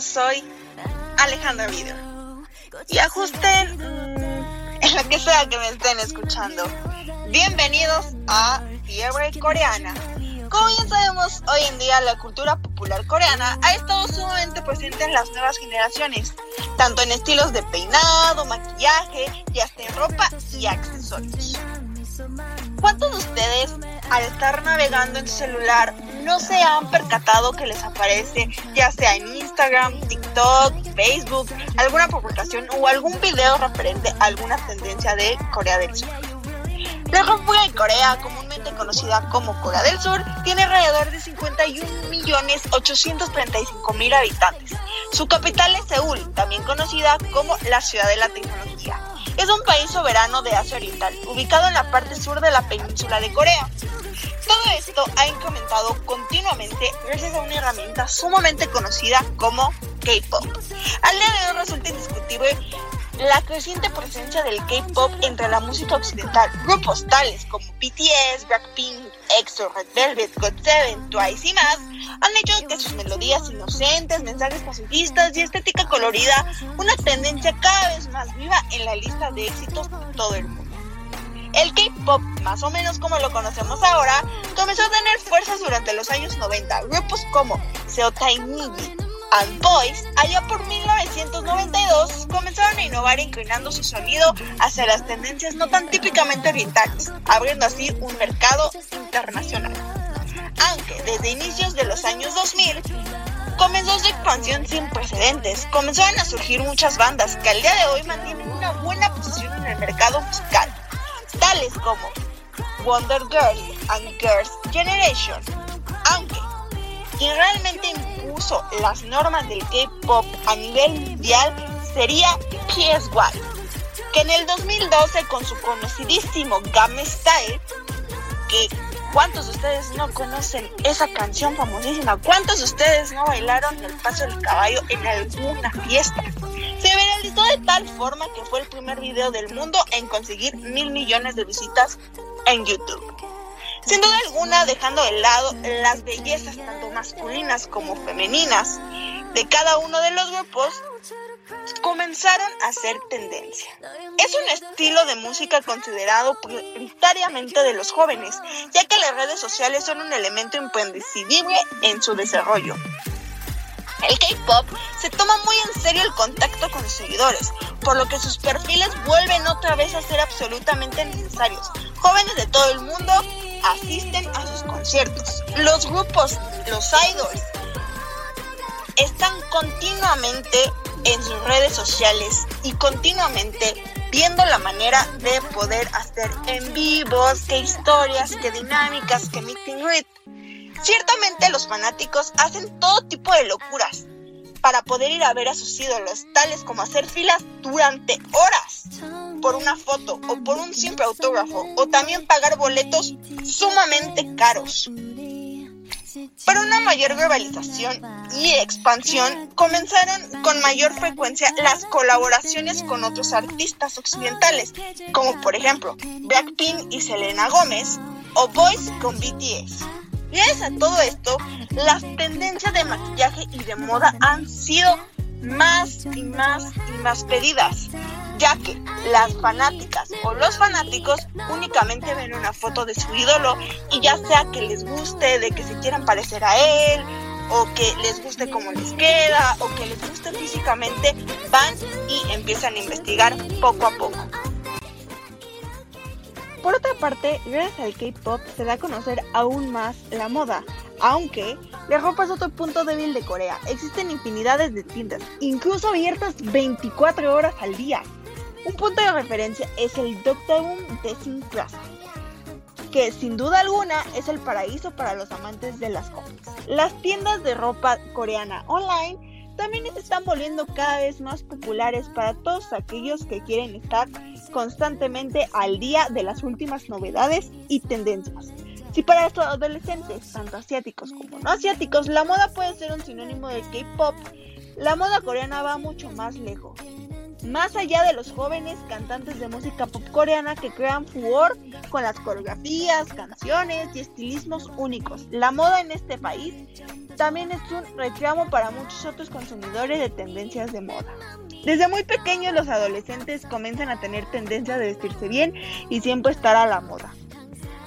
soy Alejandra Video. Y ajusten mm, en lo que sea que me estén escuchando. Bienvenidos a Fiebre Coreana. Como bien sabemos, hoy en día la cultura popular coreana ha estado sumamente presente en las nuevas generaciones, tanto en estilos de peinado, maquillaje y hasta en ropa y accesorios. ¿Cuántos de ustedes, al estar navegando en su celular, no se han percatado que les aparece, ya sea en Instagram, TikTok, Facebook, alguna publicación o algún video referente a alguna tendencia de Corea del Sur? La República de Corea, comúnmente conocida como Corea del Sur, tiene alrededor de 51.835.000 habitantes. Su capital es Seúl, también conocida como la ciudad de la tecnología. Es un país soberano de Asia Oriental, ubicado en la parte sur de la península de Corea. Todo esto ha incrementado continuamente gracias a una herramienta sumamente conocida como K-Pop. Al día de hoy resulta indiscutible la creciente presencia del K-pop entre la música occidental. Grupos tales como BTS, Blackpink, EXO, Red Velvet, GOT7, Twice y más han hecho que sus melodías inocentes, mensajes pacifistas y estética colorida una tendencia cada vez más viva en la lista de éxitos de todo el mundo. El K-pop, más o menos como lo conocemos ahora, comenzó a tener fuerzas durante los años 90. Grupos como Seo Tainigi, and Boys, allá por 1992, comenzaron a innovar inclinando su sonido hacia las tendencias no tan típicamente orientales, abriendo así un mercado internacional. Aunque desde inicios de los años 2000, comenzó su expansión sin precedentes. Comenzaron a surgir muchas bandas que al día de hoy mantienen una buena posición en el mercado musical, tales como Wonder Girls and Girls Generation, aunque quien realmente impuso las normas del K-pop a nivel mundial sería PSY, que en el 2012 con su conocidísimo Game Style, que ¿cuántos de ustedes no conocen esa canción famosísima? ¿Cuántos de ustedes no bailaron el paso del caballo en alguna fiesta? De tal forma que fue el primer video del mundo en conseguir mil millones de visitas en YouTube. Sin duda alguna, dejando de lado las bellezas tanto masculinas como femeninas de cada uno de los grupos, comenzaron a ser tendencia. Es un estilo de música considerado prioritariamente de los jóvenes, ya que las redes sociales son un elemento imprescindible en su desarrollo. El K-pop se toma muy en serio el contacto con sus seguidores, por lo que sus perfiles vuelven otra vez a ser absolutamente necesarios. Jóvenes de todo el mundo asisten a sus conciertos. Los grupos, los idols, están continuamente en sus redes sociales y continuamente viendo la manera de poder hacer en vivos, qué historias, qué dinámicas, qué meeting greet. Ciertamente los fanáticos hacen todo tipo de locuras para poder ir a ver a sus ídolos, tales como hacer filas durante horas por una foto o por un simple autógrafo, o también pagar boletos sumamente caros. Para una mayor globalización y expansión, comenzaron con mayor frecuencia las colaboraciones con otros artistas occidentales, como por ejemplo Blackpink y Selena Gómez, o Boys con BTS. Gracias a todo esto, las tendencias de maquillaje y de moda han sido más y más y más pedidas, ya que las fanáticas o los fanáticos únicamente ven una foto de su ídolo y ya sea que les guste, de que se quieran parecer a él, o que les guste cómo les queda, o que les guste físicamente, van y empiezan a investigar poco a poco. Por otra parte, gracias al K-pop se da a conocer aún más la moda, aunque la ropa es otro punto débil de Corea. Existen infinidades de tiendas, incluso abiertas 24 horas al día. Un punto de referencia es el Dokdaeum Design Plaza, que sin duda alguna es el paraíso para los amantes de las cómics. Las tiendas de ropa coreana online también se están volviendo cada vez más populares para todos aquellos que quieren estar constantemente al día de las últimas novedades y tendencias. Si para estos adolescentes, tanto asiáticos como no asiáticos, la moda puede ser un sinónimo del K-pop, la moda coreana va mucho más lejos. Más allá de los jóvenes cantantes de música pop coreana que crean furor con las coreografías, canciones y estilismos únicos. La moda en este país también es un reclamo para muchos otros consumidores de tendencias de moda. Desde muy pequeños los adolescentes comienzan a tener tendencia de vestirse bien y siempre estar a la moda.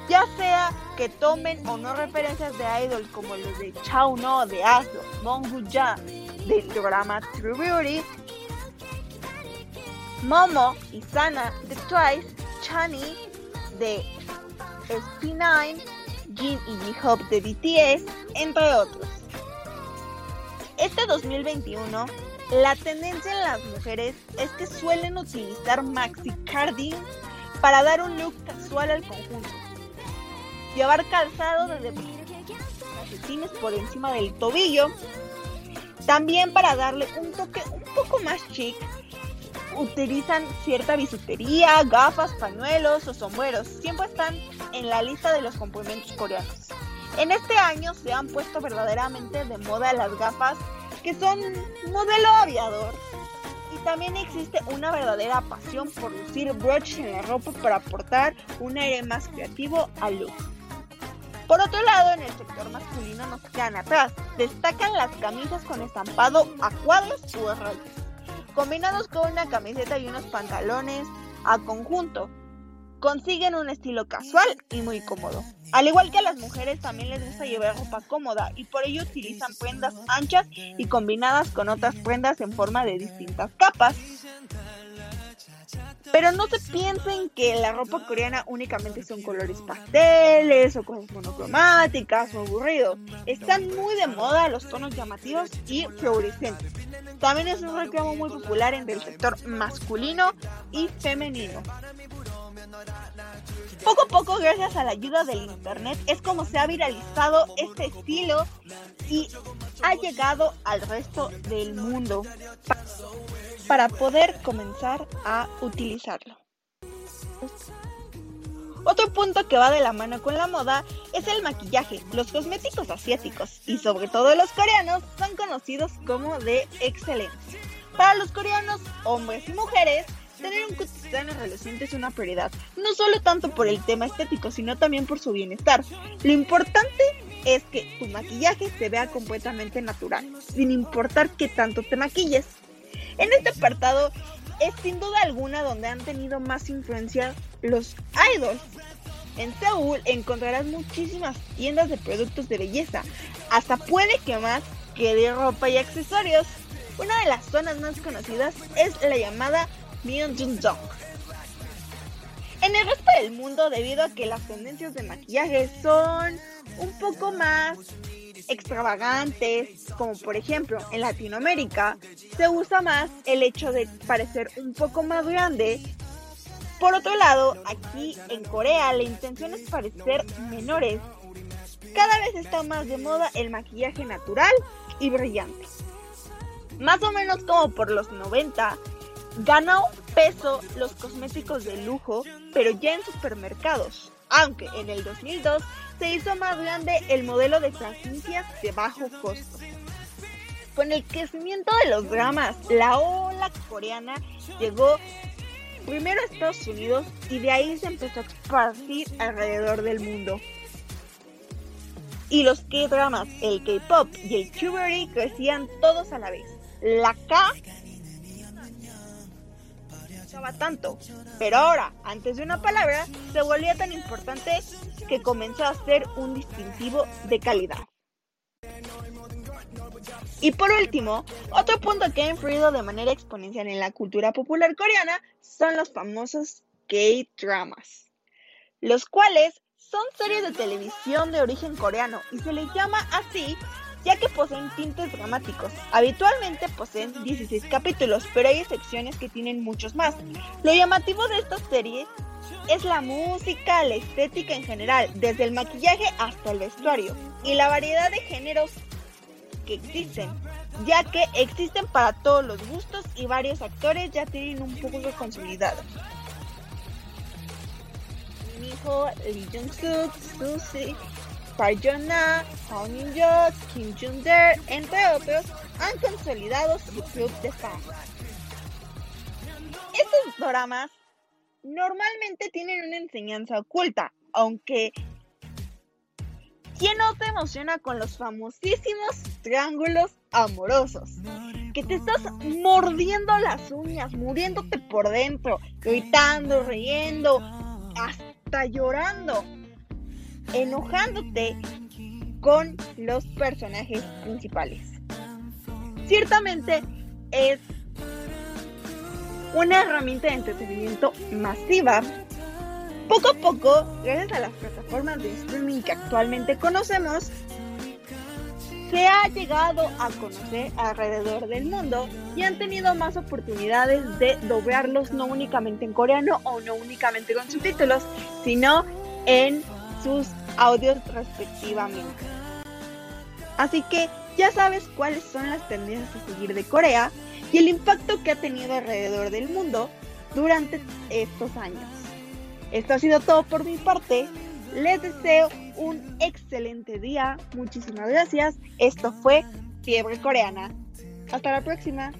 Ya sea que tomen o no referencias de idol como los de Chao No de Aslo, Mongu del programa True Beauty, Momo y Sana de Twice, Chani de SP9, Jin y J-Hope de BTS, entre otros. Este 2021, la tendencia en las mujeres es que suelen utilizar maxi cardigans para dar un look casual al conjunto. Llevar calzado desde calcetines por encima del tobillo, también para darle un toque un poco más chic utilizan cierta bisutería, gafas, pañuelos o sombreros. Siempre están en la lista de los complementos coreanos. En este año se han puesto verdaderamente de moda las gafas que son modelo aviador. Y también existe una verdadera pasión por lucir brooches en la ropa para aportar un aire más creativo al look. Por otro lado, en el sector masculino no se quedan atrás. Destacan las camisas con estampado a cuadros o rayos combinados con una camiseta y unos pantalones a conjunto. Consiguen un estilo casual y muy cómodo. Al igual que a las mujeres también les gusta llevar ropa cómoda y por ello utilizan prendas anchas y combinadas con otras prendas en forma de distintas capas. Pero no se piensen que la ropa coreana únicamente son colores pasteles o cosas monocromáticas o aburrido. Están muy de moda los tonos llamativos y fluorescentes. También es un reclamo muy popular entre el sector masculino y femenino. Poco a poco, gracias a la ayuda del internet, es como se ha viralizado este estilo y ha llegado al resto del mundo para poder comenzar a utilizarlo. Otro punto que va de la mano con la moda es el maquillaje. Los cosméticos asiáticos y sobre todo los coreanos son conocidos como de excelencia. Para los coreanos, hombres y mujeres, tener un cotidiano reluciente es una prioridad, no solo tanto por el tema estético, sino también por su bienestar. Lo importante es que tu maquillaje se vea completamente natural, sin importar qué tanto te maquilles. En este apartado es sin duda alguna donde han tenido más influencia los idols. En Seúl encontrarás muchísimas tiendas de productos de belleza, hasta puede que más que de ropa y accesorios. Una de las zonas más conocidas es la llamada Myeonjong. En el resto del mundo, debido a que las tendencias de maquillaje son un poco más extravagantes, como por ejemplo en Latinoamérica, se usa más el hecho de parecer un poco más grande. Por otro lado, aquí en Corea la intención es parecer menores. Cada vez está más de moda el maquillaje natural y brillante. Más o menos como por los 90, ganó peso los cosméticos de lujo, pero ya en supermercados, aunque en el 2002 se hizo más grande el modelo de franquicias de bajo costo. Con el crecimiento de los dramas, la ola coreana llegó primero a Estados Unidos y de ahí se empezó a expandir alrededor del mundo. Y los K-dramas, el K-pop y el Q crecían todos a la vez. La K tanto, pero ahora, antes de una palabra, se volvía tan importante que comenzó a ser un distintivo de calidad. Y por último, otro punto que ha influido de manera exponencial en la cultura popular coreana son los famosos K-dramas, los cuales son series de televisión de origen coreano y se les llama así ya que poseen tintes dramáticos. Habitualmente poseen 16 capítulos, pero hay excepciones que tienen muchos más. Lo llamativo de esta serie es la música, la estética en general, desde el maquillaje hasta el vestuario, y la variedad de géneros que existen, ya que existen para todos los gustos y varios actores ya tienen un poco consolidado. Mijo, Lee Jung-suk, Park Jong-na, Hong Min-jo, Kim Jung-der, entre otros, han consolidado su club de fans. Estos dramas normalmente tienen una enseñanza oculta, aunque ¿quién no te emociona con los famosísimos triángulos amorosos? Que te estás mordiendo las uñas, muriéndote por dentro, gritando, riendo, hasta llorando, enojándote con los personajes principales. Ciertamente es una herramienta de entretenimiento masiva. Poco a poco, gracias a las plataformas de streaming que actualmente conocemos, se ha llegado a conocer alrededor del mundo y han tenido más oportunidades de doblarlos no únicamente en coreano o no únicamente con subtítulos, sino en sus audios respectivamente. Así que ya sabes cuáles son las tendencias a seguir de Corea y el impacto que ha tenido alrededor del mundo durante estos años. Esto ha sido todo por mi parte. Les deseo un excelente día. Muchísimas gracias. Esto fue Fiebre Coreana. Hasta la próxima.